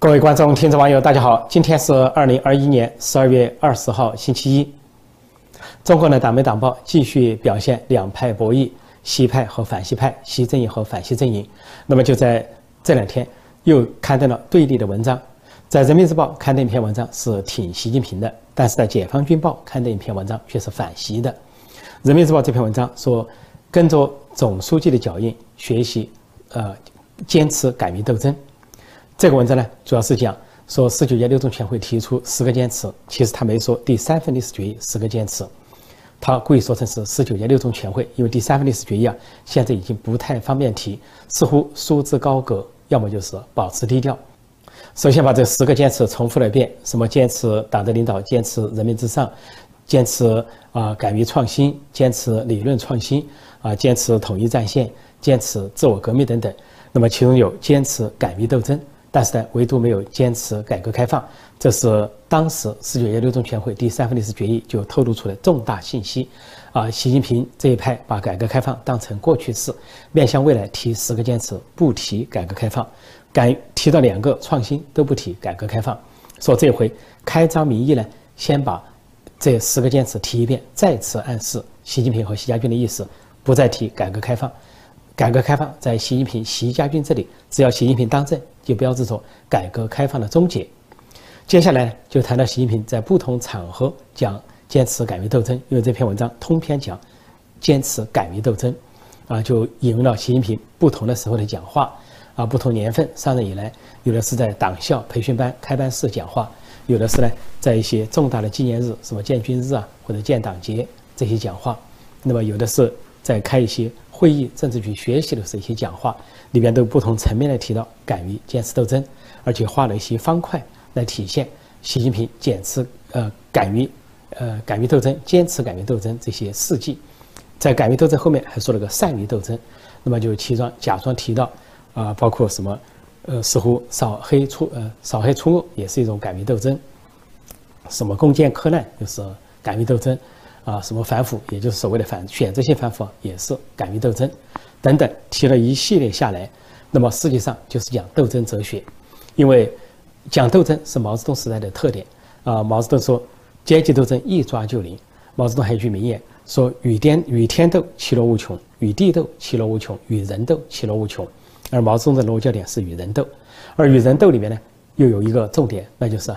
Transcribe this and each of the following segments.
各位观众、听众、网友，大家好！今天是二零二一年十二月二十号，星期一。中国的党媒党报继续表现两派博弈，西派和反西派，西阵营和反西阵营。那么就在这两天，又刊登了对立的文章。在人民日报刊登一篇文章是挺习近平的，但是在解放军报刊登一篇文章却是反习的。人民日报这篇文章说，跟着总书记的脚印学习，呃，坚持改革斗争。这个文章呢，主要是讲说十九届六中全会提出十个坚持，其实他没说第三份历史决议十个坚持，他故意说成是十九届六中全会，因为第三份历史决议啊，现在已经不太方便提，似乎束之高阁，要么就是保持低调。首先把这十个坚持重复了一遍，什么坚持党的领导，坚持人民至上，坚持啊敢于创新，坚持理论创新，啊坚持统一战线，坚持自我革命等等。那么其中有坚持敢于斗争。但是呢，唯独没有坚持改革开放，这是当时十九届六中全会第三份历史决议就透露出的重大信息。啊，习近平这一派把改革开放当成过去式，面向未来提十个坚持，不提改革开放，敢提到两个创新都不提改革开放。说这回开张名义呢，先把这十个坚持提一遍，再次暗示习近平和习家军的意思，不再提改革开放。改革开放在习近平、习家军这里，只要习近平当政，就标志着改革开放的终结。接下来就谈到习近平在不同场合讲坚持敢于斗争，因为这篇文章通篇讲坚持敢于斗争，啊，就引用了习近平不同的时候的讲话，啊，不同年份上任以来，有的是在党校培训班开班式讲话，有的是呢在一些重大的纪念日，什么建军日啊或者建党节这些讲话，那么有的是在开一些。会议政治局学习的是一些讲话，里边都不同层面的提到敢于坚持斗争，而且画了一些方块来体现习近平坚持呃敢于呃敢于斗争、坚持敢于斗争这些事迹。在敢于斗争后面还说了个善于斗争，那么就其中假装提到啊，包括什么呃，似乎扫黑除呃扫黑除恶也是一种敢于斗争，什么攻坚克难就是敢于斗争。啊，什么反腐，也就是所谓的反选择性反腐，也是敢于斗争，等等，提了一系列下来，那么实际上就是讲斗争哲学，因为讲斗争是毛泽东时代的特点啊。毛泽东说，阶级斗争一抓就灵。毛泽东还有一句名言，说与天与天斗，其乐无穷；与地斗，其乐无穷；与人斗，其乐无穷。而毛泽东的落脚点是与人斗，而与人斗里面呢，又有一个重点，那就是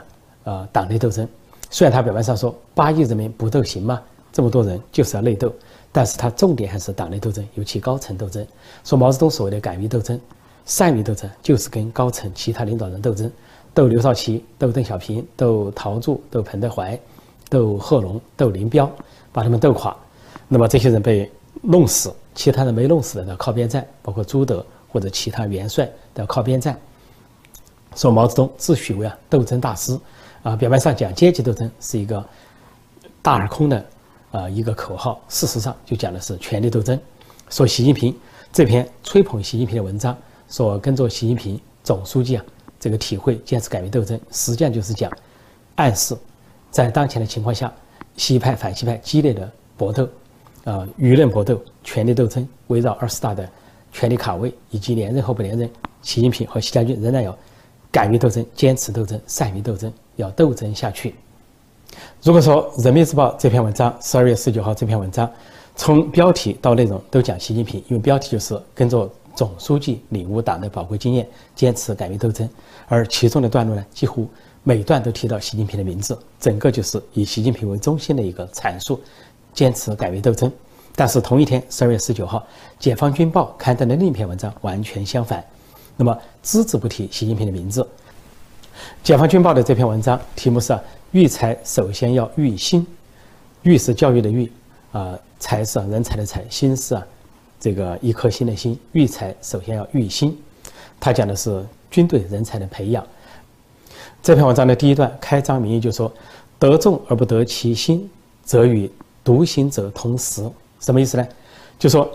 啊，党内斗争。虽然他表面上说八亿人民不斗行吗？这么多人就是要内斗，但是他重点还是党内斗争，尤其高层斗争。说毛泽东所谓的敢于斗争、善于斗争，就是跟高层其他领导人斗争，斗刘少奇、斗邓小平、斗陶铸、斗彭德怀、斗贺龙、斗林彪，把他们斗垮。那么这些人被弄死，其他人没弄死的要靠边站，包括朱德或者其他元帅都要靠边站。说毛泽东自诩为啊斗争大师，啊表面上讲阶级斗争是一个大而空的。啊，一个口号，事实上就讲的是权力斗争。说习近平这篇吹捧习近平的文章，说跟着习近平总书记啊，这个体会坚持改革斗争，实际上就是讲暗示，在当前的情况下，西派反西派激烈的搏斗，啊，舆论搏斗、权力斗争，围绕二十大的权力卡位以及连任和不连任，习近平和习家军仍然要敢于斗争、坚持斗争、善于斗争，要斗争下去。如果说《人民日报》这篇文章，十二月十九号这篇文章，从标题到内容都讲习近平，因为标题就是跟着总书记领悟党的宝贵经验，坚持改革斗争，而其中的段落呢，几乎每段都提到习近平的名字，整个就是以习近平为中心的一个阐述，坚持改革斗争。但是同一天，十二月十九号，《解放军报》刊登的另一篇文章完全相反，那么只字不提习近平的名字。《解放军报》的这篇文章题目是。育才首先要育心，育是教育的育，啊，才是人才的才，心是啊，这个一颗心的心。育才首先要育心，他讲的是军队人才的培养。这篇文章的第一段开章名义就说：“得众而不得其心，则与独行者同时。”什么意思呢？就说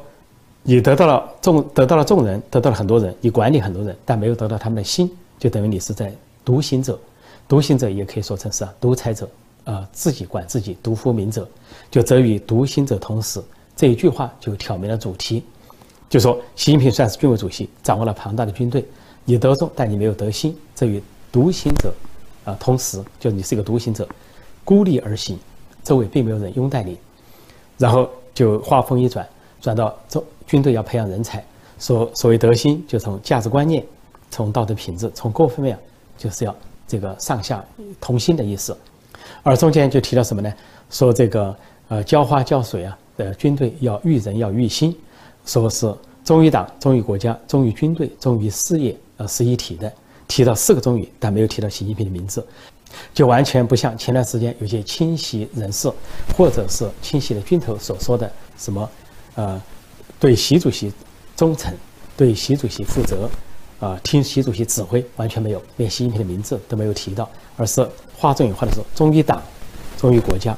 你得到了众，得到了众人，得到了很多人，你管理很多人，但没有得到他们的心，就等于你是在独行者。独行者也可以说成是，独裁者，啊，自己管自己，独夫民者，就则与独行者同时。这一句话就挑明了主题，就说习近平算是军委主席，掌握了庞大的军队，你得众，但你没有得心，这与独行者，啊，同时就你是一个独行者，孤立而行，周围并没有人拥戴你。然后就话锋一转，转到这军队要培养人才，所所谓德心，就从价值观念、从道德品质、从各方面，就是要这个上下同心的意思。而中间就提到什么呢？说这个呃浇花浇水啊，呃军队要育人要育心，说是忠于党、忠于国家、忠于军队、忠于事业，呃是一体的。提到四个忠于，但没有提到习近平的名字。就完全不像前段时间有些清洗人士，或者是清洗的军头所说的什么，呃，对习主席忠诚，对习主席负责，啊，听习主席指挥，完全没有，连习近平的名字都没有提到，而是话中有话的说，忠于党，忠于国家，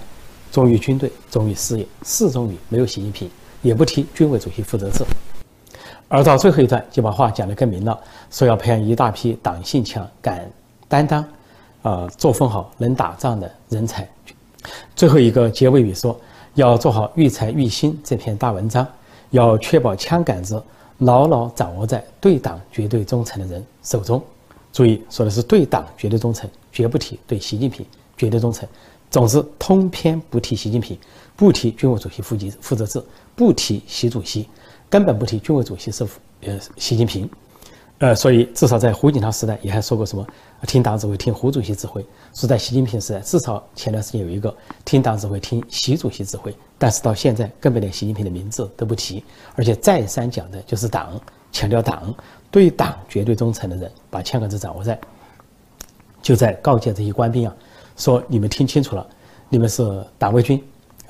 忠于军队，忠于事业，四忠于，没有习近平，也不提军委主席负责制。而到最后一段，就把话讲得更明了，说要培养一大批党性强、敢担当。啊，作风好、能打仗的人才。最后一个结尾语说，要做好育才育心这篇大文章，要确保枪杆子牢牢掌握在对党绝对忠诚的人手中。注意，说的是对党绝对忠诚，绝不提对习近平绝对忠诚。总之，通篇不提习近平，不提军委主席负责负责制，不提习主席，根本不提军委主席是呃习近平。呃，所以至少在胡锦涛时代也还说过什么听党指挥，听胡主席指挥；是在习近平时代，至少前段时间有一个听党指挥，听习主席指挥。但是到现在，根本连习近平的名字都不提，而且再三讲的就是党，强调党对党绝对忠诚的人，把枪杆子掌握在，就在告诫这些官兵啊，说你们听清楚了，你们是党卫军，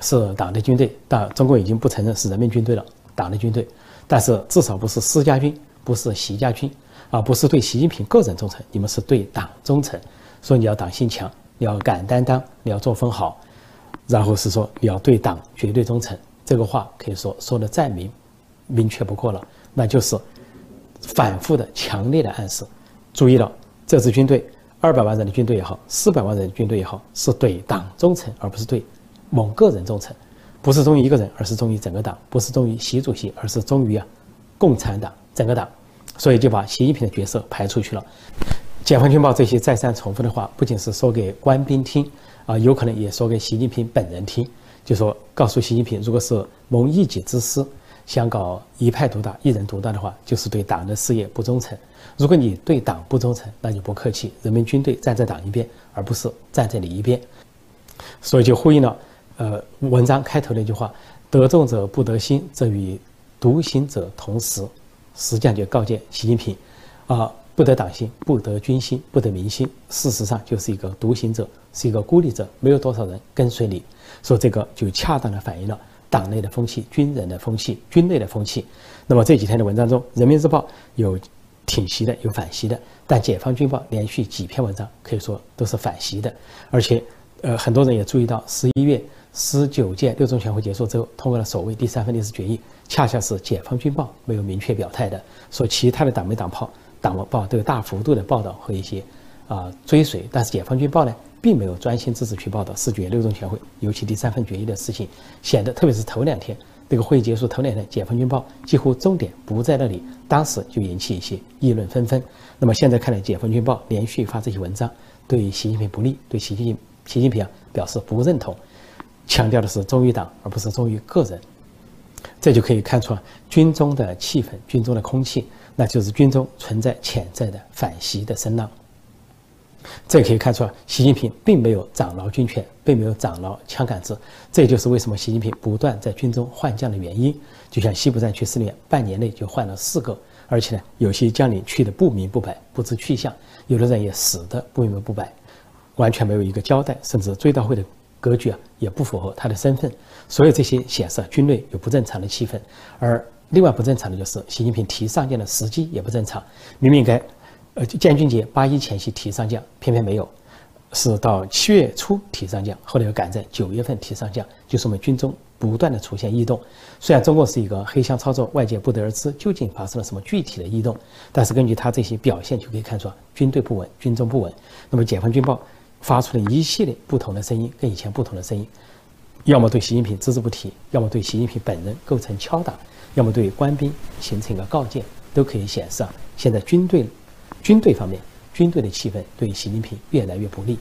是党的军队，但中国已经不承认是人民军队了，党的军队，但是至少不是私家军。不是习家军，啊不是对习近平个人忠诚，你们是对党忠诚。说你要党性强，你要敢担当，你要作风好，然后是说你要对党绝对忠诚。这个话可以说说的再明明确不过了，那就是反复的强烈的暗示。注意了，这支军队二百万人的军队也好，四百万人的军队也好，是对党忠诚，而不是对某个人忠诚。不是忠于一个人，而是忠于整个党；不是忠于习主席，而是忠于啊共产党。整个党，所以就把习近平的角色排出去了。解放军报这些再三重复的话，不仅是说给官兵听，啊，有可能也说给习近平本人听，就说告诉习近平，如果是谋一己之私，想搞一派独大、一人独大的话，就是对党的事业不忠诚。如果你对党不忠诚，那就不客气，人民军队站在党一边，而不是站在你一边。所以就呼应了，呃，文章开头那句话：得众者不得心，则与独行者同时。实际上就告诫习近平，啊，不得党心，不得军心，不得民心。事实上就是一个独行者，是一个孤立者，没有多少人跟随你。说这个就恰当的反映了党内的风气、军人的风气、军内的风气。那么这几天的文章中，《人民日报》有挺习的，有反习的，但《解放军报》连续几篇文章可以说都是反习的，而且，呃，很多人也注意到十一月。十九届六中全会结束之后，通过了所谓第三份历史决议，恰恰是解放军报没有明确表态的，说其他的党媒党报、党报都有大幅度的报道和一些啊追随，但是解放军报呢，并没有专心致志去报道四九届六中全会，尤其第三份决议的事情，显得特别是头两天，这个会议结束头两天，解放军报几乎重点不在那里，当时就引起一些议论纷纷。那么现在看来，解放军报连续发这些文章，对习近平不利，对习近平习近平啊表示不认同。强调的是忠于党，而不是忠于个人，这就可以看出军中的气氛、军中的空气，那就是军中存在潜在的反习的声浪。这可以看出习近平并没有掌牢军权，并没有掌牢枪杆子。这就是为什么习近平不断在军中换将的原因。就像西部战区司令员，半年内就换了四个，而且呢，有些将领去的不明不白，不知去向；有的人也死的不明不白，完全没有一个交代，甚至追悼会的。格局啊也不符合他的身份，所有这些显示军内有不正常的气氛，而另外不正常的就是习近平提上将的时机也不正常，明明该，呃建军节八一前夕提上将，偏偏没有，是到七月初提上将，后来又赶在九月份提上将，就是我们军中不断的出现异动。虽然中国是一个黑箱操作，外界不得而知究竟发生了什么具体的异动，但是根据他这些表现就可以看出军队不稳，军中不稳。那么解放军报。发出了一系列不同的声音，跟以前不同的声音，要么对习近平只字不提，要么对习近平本人构成敲打，要么对官兵形成一个告诫，都可以显示啊，现在军队军队方面军队的气氛对习近平越来越不利。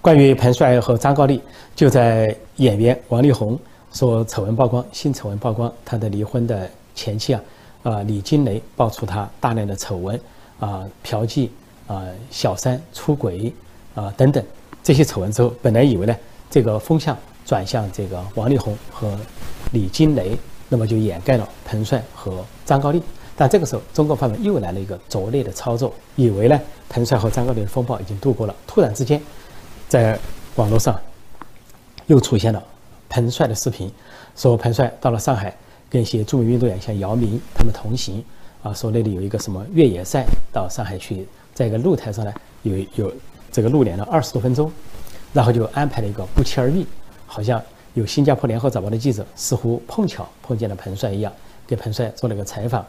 关于彭帅和张高丽，就在演员王力宏说丑闻曝光，新丑闻曝光，他的离婚的前妻啊，啊李金雷爆出他大量的丑闻，啊嫖妓，啊小三出轨，啊等等这些丑闻之后，本来以为呢这个风向转向这个王力宏和李金雷，那么就掩盖了彭帅和张高丽。但这个时候，中国方面又来了一个拙劣的操作，以为呢彭帅和张高丽的风暴已经度过了，突然之间，在网络上又出现了彭帅的视频，说彭帅到了上海，跟一些著名运动员像姚明他们同行，啊，说那里有一个什么越野赛，到上海去，在一个露台上呢，有有这个露脸了二十多分钟，然后就安排了一个不期而遇，好像有新加坡联合早报的记者似乎碰巧碰见了彭帅一样，给彭帅做了个采访。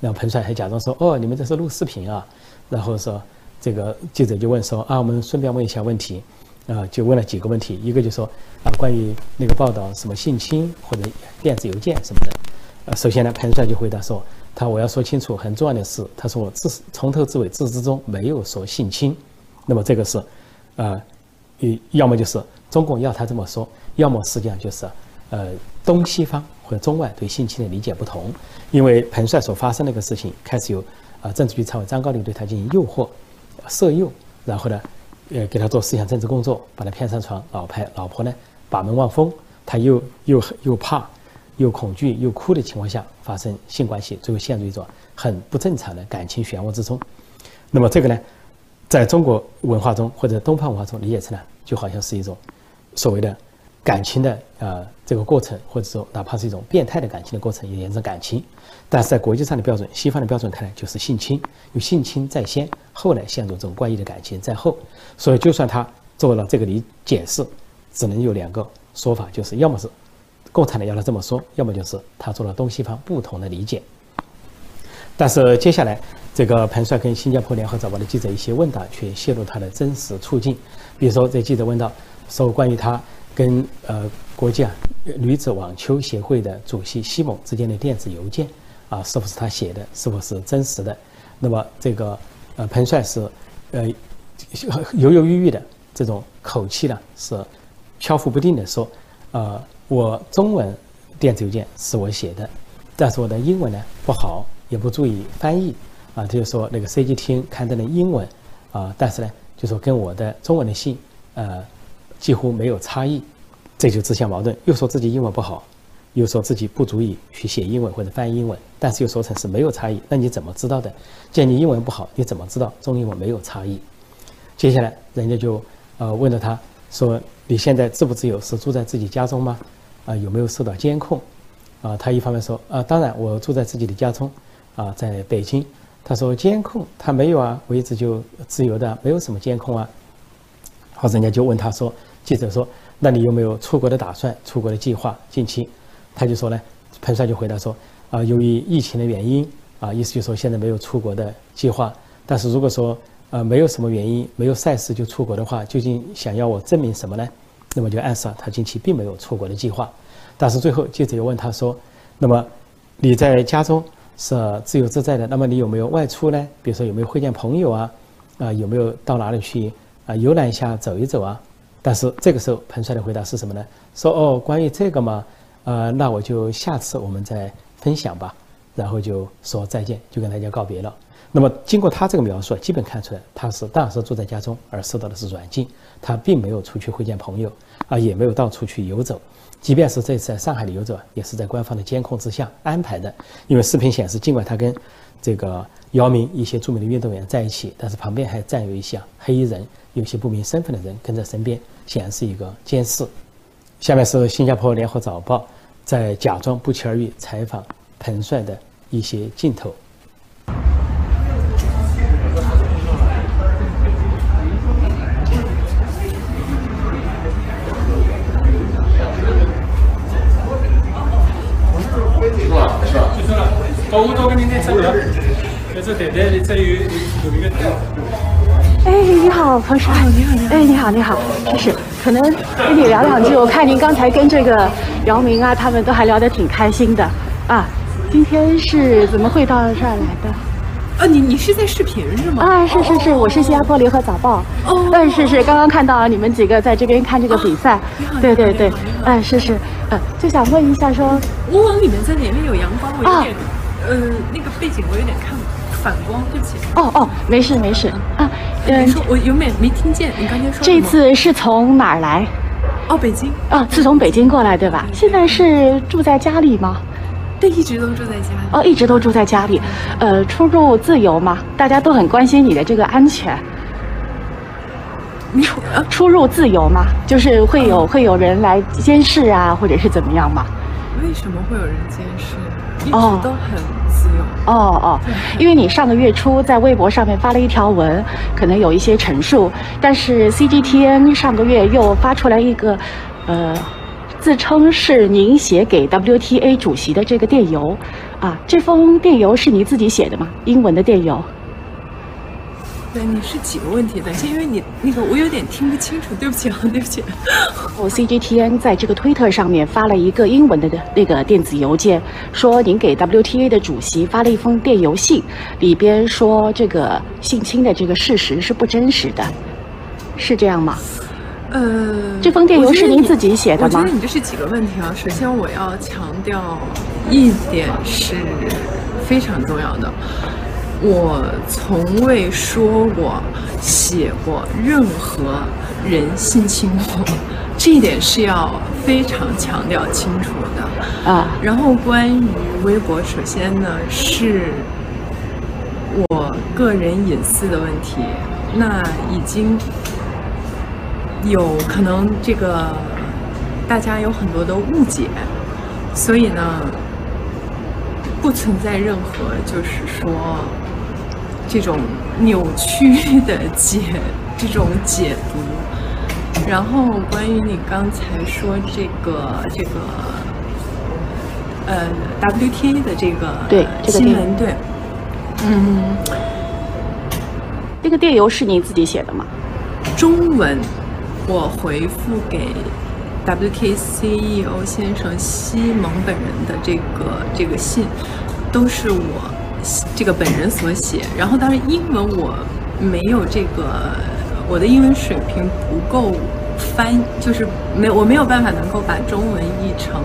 然后彭帅还假装说：“哦，你们这是录视频啊。”然后说，这个记者就问说：“啊，我们顺便问一下问题，啊，就问了几个问题，一个就说啊，关于那个报道什么性侵或者电子邮件什么的。呃，首先呢，彭帅就回答说：他我要说清楚很重要的是，他说我自从头至尾自始至终没有说性侵。那么这个是，呃，要么就是中共要他这么说，要么实际上就是，呃，东西方。”和中外对性侵的理解不同，因为彭帅所发生那个事情，开始有啊政治局常委张高丽对他进行诱惑、色诱，然后呢，呃给他做思想政治工作，把他骗上床，老婆老婆呢把门望风，他又又又怕、又恐惧、又哭的情况下发生性关系，最后陷入一种很不正常的感情漩涡之中。那么这个呢，在中国文化中或者东方文化中理解成呢，就好像是一种所谓的。感情的呃这个过程，或者说哪怕是一种变态的感情的过程，也验证感情。但是在国际上的标准，西方的标准看来就是性侵，有性侵在先，后来陷入这种怪异的感情在后。所以就算他做了这个理解释，只能有两个说法，就是要么是共产党要他这么说，要么就是他做了东西方不同的理解。但是接下来这个彭帅跟新加坡联合早报的记者一些问答，却泄露他的真实处境。比如说这记者问到说关于他。跟呃国际啊女子网球协会的主席西蒙之间的电子邮件啊，是不是他写的，是否是真实的？那么这个呃彭帅是呃犹犹豫豫的这种口气呢，是飘忽不定的说，呃我中文电子邮件是我写的，但是我的英文呢不好，也不注意翻译啊，就说那个 C G 厅刊登的英文啊，但是呢就说跟我的中文的信呃。几乎没有差异，这就自相矛盾。又说自己英文不好，又说自己不足以去写英文或者翻译英文，但是又说成是没有差异。那你怎么知道的？既然你英文不好，你怎么知道中英文没有差异？接下来，人家就呃问了他，说你现在自不自由？是住在自己家中吗？啊，有没有受到监控？啊，他一方面说啊，当然我住在自己的家中，啊，在北京。他说监控他没有啊，我一直就自由的，没有什么监控啊。好，人家就问他说。记者说：“那你有没有出国的打算？出国的计划？近期？”他就说呢，彭帅就回答说：“啊，由于疫情的原因，啊，意思就是说现在没有出国的计划。但是如果说呃没有什么原因，没有赛事就出国的话，究竟想要我证明什么呢？那么就暗示他近期并没有出国的计划。但是最后记者又问他说：那么你在家中是自由自在的，那么你有没有外出呢？比如说有没有会见朋友啊？啊，有没有到哪里去啊游览一下、走一走啊？”但是这个时候，彭帅的回答是什么呢？说哦，关于这个嘛，呃，那我就下次我们再分享吧。然后就说再见，就跟大家告别了。那么经过他这个描述，基本看出来他是当时住在家中，而受到的是软禁，他并没有出去会见朋友，啊，也没有到处去游走。即便是这次在上海的游走，也是在官方的监控之下安排的。因为视频显示，尽管他跟这个姚明一些著名的运动员在一起，但是旁边还站有一些黑衣人，有些不明身份的人跟在身边。显然是一个监视。下面是新加坡联合早报在假装不期而遇采访彭帅的一些镜头。我多跟你那车聊，就是对对，你这有有一个。哎，你好，彭帅。你好，你好。哎，你好，你好。就是可能跟你聊两句。我看您刚才跟这个姚明啊，他们都还聊得挺开心的啊。今天是怎么会到这儿来的？啊，你你是在视频是吗？啊，是是是，我是新加坡联合早报。哦嗯，是是，刚刚看到你们几个在这边看这个比赛。对对对，哎，是是，呃，就想问一下说，我往里面在里面有阳光，我有啊，呃，那个背景我有点看反光，对不起。哦哦，没事没事啊，你嗯，说我有没没听见？你刚才说这次是从哪儿来？哦，北京，啊，是从北京过来对吧？现在是住在家里吗？对，一直都住在家里。哦，一直都住在家里，呃，出入自由吗？大家都很关心你的这个安全。你说啊，出入自由吗？就是会有会有人来监视啊，或者是怎么样吗？为什么会有人监视？一直哦都很自由。哦哦，因为你上个月初在微博上面发了一条文，可能有一些陈述，但是 CGTN 上个月又发出来一个，呃，自称是您写给 WTA 主席的这个电邮，啊，这封电邮是你自己写的吗？英文的电邮？对，你是几个问题？等一下，因为你那个我有点听不清楚，对不起啊，对不起。我，CGTN 在这个推特上面发了一个英文的那个电子邮件，说您给 WTA 的主席发了一封电邮信，里边说这个性侵的这个事实是不真实的，是这样吗？呃，这封电邮是您自己写的吗我觉得你这是几个问题啊。首先，我要强调一点是非常重要的，我从未说过、写过任何人性侵我，这一点是要非常强调清楚的。啊，然后关于微博，首先呢是我个人隐私的问题，那已经有可能这个大家有很多的误解，所以呢不存在任何就是说这种扭曲的解 这种解读。然后关于你刚才说这个这个呃 WTA 的这个新闻，对，嗯，这个电邮是你自己写的吗？中文我回复给 WTA CEO E 先生西蒙本人的这个这个信，都是我这个本人所写。然后当然英文我没有这个，我的英文水平不够翻，就是没我没有办法能够把中文译成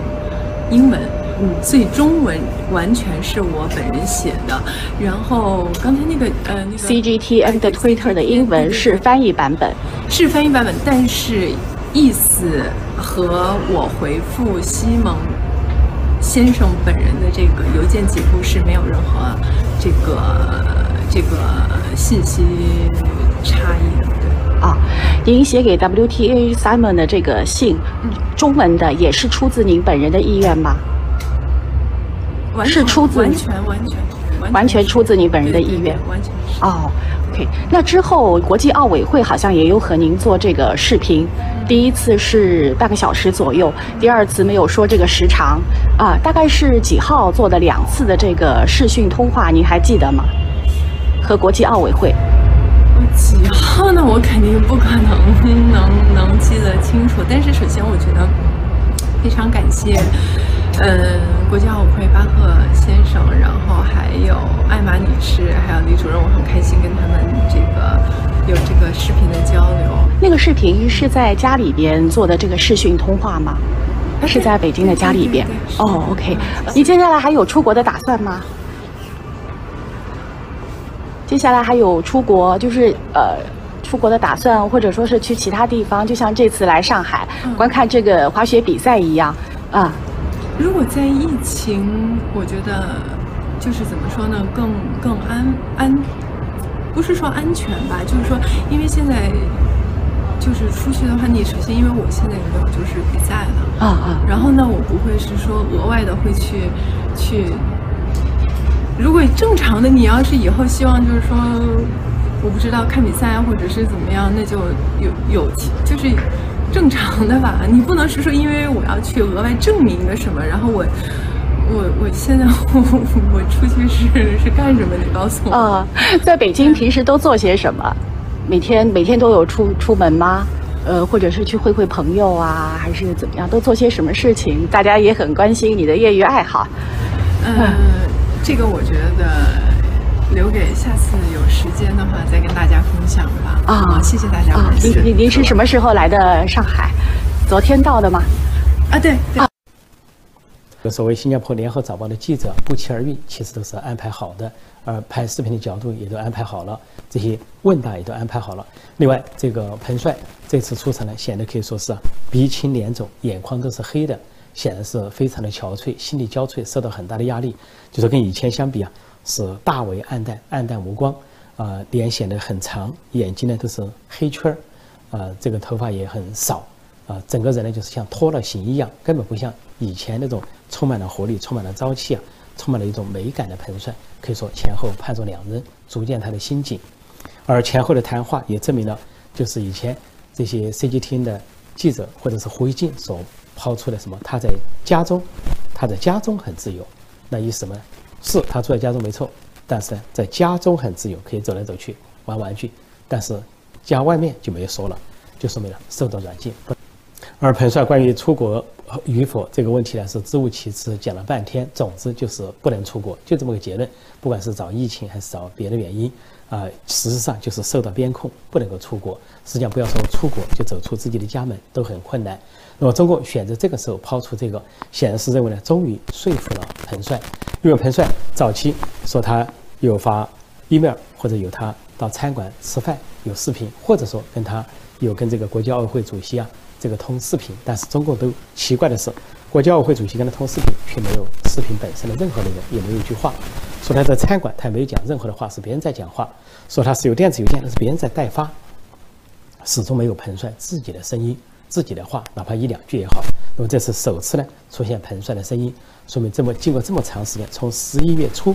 英文。嗯，所以中文完全是我本人写的。然后刚才那个呃那个 CGTN 的 Twitter 的英文是翻译版本。是翻译版本，但是意思和我回复西蒙先生本人的这个邮件截图是没有任何这个这个信息差异的。对，啊，您写给 WTA Simon 的这个信，中文的也是出自您本人的意愿吗？是出自完全完全完全出自您本人的意愿完全是。哦，OK。那之后国际奥委会好像也有和您做这个视频，第一次是半个小时左右，第二次没有说这个时长啊，大概是几号做的两次的这个视讯通话，您还记得吗？和国际奥委会。几号呢？我肯定不可能能能记得清楚。但是首先，我觉得非常感谢，嗯，国际奥委会巴赫先生，然后还有艾玛女士，还有李主任，我很开心跟他们这个有这个视频的交流。那个视频是在家里边做的这个视讯通话吗？是在北京的家里边哦，OK。你接下来还有出国的打算吗？接下来还有出国，就是呃，出国的打算，或者说是去其他地方，就像这次来上海、嗯观看这个滑雪比赛一样啊。如果在疫情，我觉得就是怎么说呢，更更安安，不是说安全吧，就是说，因为现在就是出去的话，你首先因为我现在也没有就是比赛了，啊啊然后呢，我不会是说额外的会去去，如果正常的，你要是以后希望就是说，我不知道看比赛啊或者是怎么样，那就有有就是正常的吧。你不能是说因为我要去额外证明一个什么，然后我我我现在我 我出去是是干什么？你告诉我。啊，在北京平时都做些什么？每天每天都有出出门吗？呃，或者是去会会朋友啊，还是怎么样？都做些什么事情？大家也很关心你的业余爱好。呃，这个我觉得留给下次有时间的话再跟大家分享吧。啊谢谢大家。您您您是什么时候来的上海？昨天到的吗？啊，对对。所谓新加坡联合早报的记者不期而遇，其实都是安排好的，而拍视频的角度也都安排好了，这些问答也都安排好了。另外，这个彭帅这次出场呢，显得可以说是鼻青脸肿，眼眶都是黑的，显然是非常的憔悴，心力交瘁，受到很大的压力。就是跟以前相比啊，是大为暗淡，暗淡无光，啊、脸显得很长，眼睛呢都是黑圈儿，啊、这个头发也很少。啊，整个人呢就是像脱了形一样，根本不像以前那种充满了活力、充满了朝气啊，充满了一种美感的彭帅。可以说前后判若两人，足见他的心境。而前后的谈话也证明了，就是以前这些 CG 厅的记者或者是胡一静所抛出的什么，他在家中，他在家中很自由。那意思什么呢？是他住在家中没错，但是呢，在家中很自由，可以走来走去玩玩具，但是家外面就没有说了，就说明了受到软禁。而彭帅关于出国与否这个问题呢，是支吾其词，讲了半天。总之就是不能出国，就这么个结论。不管是找疫情还是找别的原因，啊、事实上就是受到边控，不能够出国。实际上不要说出国，就走出自己的家门都很困难。那么中共选择这个时候抛出这个，显然是认为呢，终于说服了彭帅，因为彭帅早期说他有发 email 或者有他到餐馆吃饭有视频，或者说跟他有跟这个国际奥委会主席啊这个通视频，但是中共都奇怪的是，国际奥委会主席跟他通视频，却没有视频本身的任何内容，也没有一句话。说他在餐馆，他也没有讲任何的话，是别人在讲话。说他是有电子邮件，那是别人在代发，始终没有彭帅自己的声音、自己的话，哪怕一两句也好。那么这是首次呢出现彭帅的声音，说明这么经过这么长时间，从十一月初。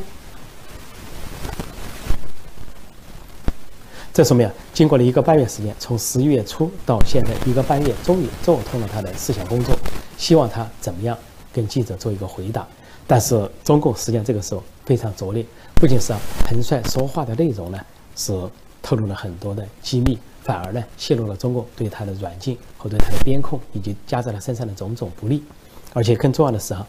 这说明啊，经过了一个半月时间，从十一月初到现在一个半月，终于做通了他的思想工作，希望他怎么样跟记者做一个回答。但是中共实际上这个时候非常拙劣，不仅是啊彭帅说话的内容呢是透露了很多的机密，反而呢泄露了中共对他的软禁和对他的边控以及加在他身上的种种不利。而且更重要的是啊，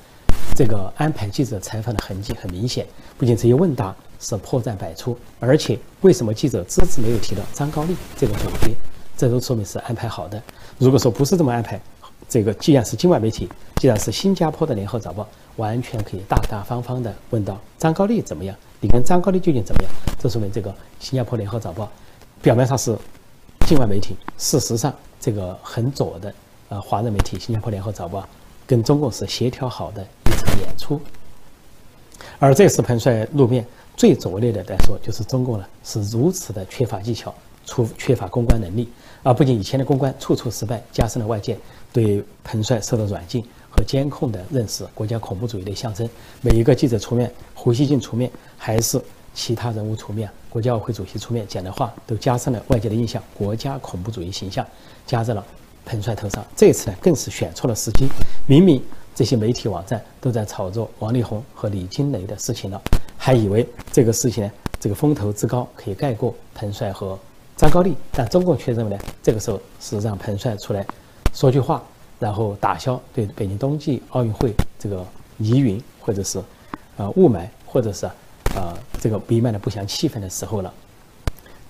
这个安排记者采访的痕迹很明显，不仅这些问答是破绽百出，而且为什么记者只字没有提到张高丽这个主角，这都说明是安排好的。如果说不是这么安排，这个既然是境外媒体，既然是新加坡的联合早报，完全可以大大方方的问到张高丽怎么样，你跟张高丽究竟怎么样？这说明这个新加坡联合早报表面上是境外媒体，事实上这个很左的呃华人媒体新加坡联合早报跟中共是协调好的一场演出。而这次彭帅露面最拙劣的来说，就是中共呢是如此的缺乏技巧，出缺乏公关能力，而不仅以前的公关处处失败，加深了外界对彭帅受到软禁和监控的认识，国家恐怖主义的象征。每一个记者出面，胡锡进出面，还是其他人物出面，国家奥委会主席出面讲的话，都加深了外界的印象，国家恐怖主义形象加在了彭帅头上。这次呢，更是选错了时机，明明。这些媒体网站都在炒作王力宏和李金雷的事情了，还以为这个事情呢，这个风头之高可以盖过彭帅和张高丽，但中共却认为呢，这个时候是让彭帅出来说句话，然后打消对北京冬季奥运会这个疑云或者是呃雾霾或者是呃这个弥漫的不祥气氛的时候了。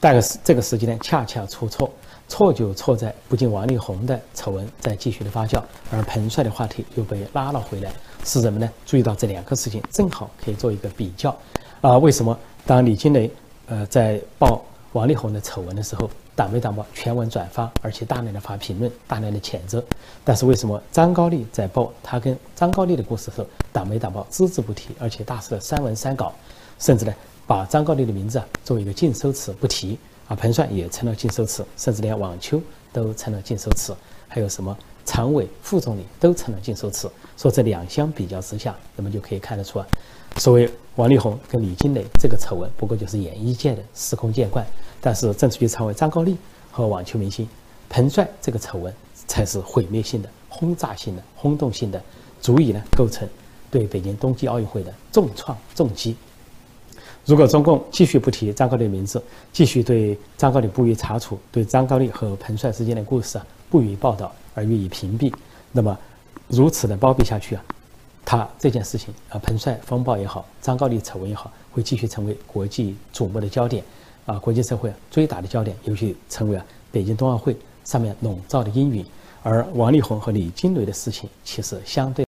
但是这个时间呢，恰恰出错。错就错在不仅王力宏的丑闻在继续的发酵，而彭帅的话题又被拉了回来，使人们呢注意到这两个事情正好可以做一个比较。啊，为什么当李金雷呃在报王力宏的丑闻的时候，党媒党报全文转发，而且大量的发评论，大量的谴责？但是为什么张高丽在报他跟张高丽的故事的时候，党媒党报只字不提，而且大肆的删文删稿，甚至呢把张高丽的名字啊作为一个禁收词不提？啊，彭帅也成了禁收词，甚至连网球都成了禁收词，还有什么常委、副总理都成了禁收词。说这两相比较之下，那么就可以看得出啊，所谓王力宏跟李金磊这个丑闻，不过就是演艺界的司空见惯；但是政治局常委张高丽和网球明星彭帅这个丑闻，才是毁灭性的、轰炸性的、轰动性的，足以呢构成对北京冬季奥运会的重创重击。如果中共继续不提张高丽的名字，继续对张高丽不予查处，对张高丽和彭帅之间的故事啊不予报道而予以屏蔽，那么如此的包庇下去啊，他这件事情啊，彭帅风暴也好，张高丽丑闻也好，会继续成为国际瞩目的焦点，啊，国际社会追打的焦点，尤其成为啊北京冬奥会上面笼罩的阴云。而王力宏和李金雷的事情，其实相对。